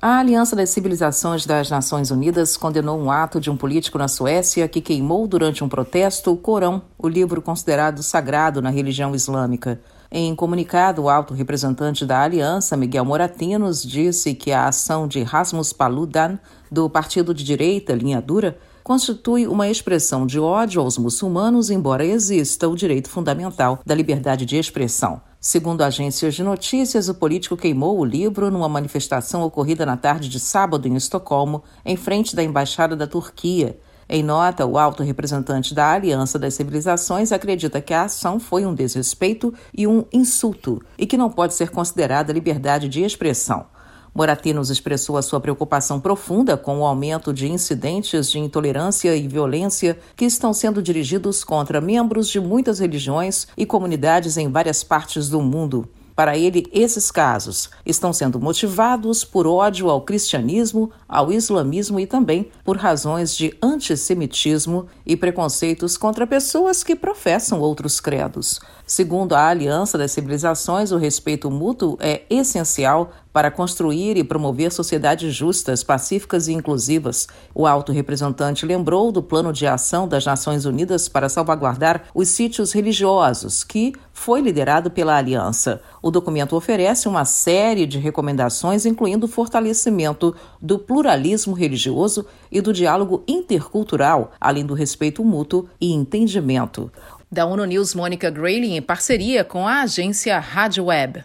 A Aliança das Civilizações das Nações Unidas condenou um ato de um político na Suécia que queimou durante um protesto o Corão, o livro considerado sagrado na religião islâmica. Em comunicado, o alto representante da aliança, Miguel Moratinos, disse que a ação de Rasmus Paludan, do partido de direita Linha Dura, constitui uma expressão de ódio aos muçulmanos, embora exista o direito fundamental da liberdade de expressão. Segundo agências de notícias, o político queimou o livro numa manifestação ocorrida na tarde de sábado em Estocolmo, em frente da Embaixada da Turquia. Em nota, o alto representante da Aliança das Civilizações acredita que a ação foi um desrespeito e um insulto e que não pode ser considerada liberdade de expressão. Moratinos expressou a sua preocupação profunda com o aumento de incidentes de intolerância e violência que estão sendo dirigidos contra membros de muitas religiões e comunidades em várias partes do mundo. Para ele, esses casos estão sendo motivados por ódio ao cristianismo, ao islamismo e também por razões de antissemitismo e preconceitos contra pessoas que professam outros credos. Segundo a Aliança das Civilizações, o respeito mútuo é essencial para construir e promover sociedades justas, pacíficas e inclusivas. O alto representante lembrou do plano de ação das Nações Unidas para salvaguardar os sítios religiosos, que foi liderado pela Aliança. O documento oferece uma série de recomendações, incluindo o fortalecimento do pluralismo religioso e do diálogo intercultural, além do respeito mútuo e entendimento. Da ONU News, Mônica Grayling, em parceria com a agência Rádio Web.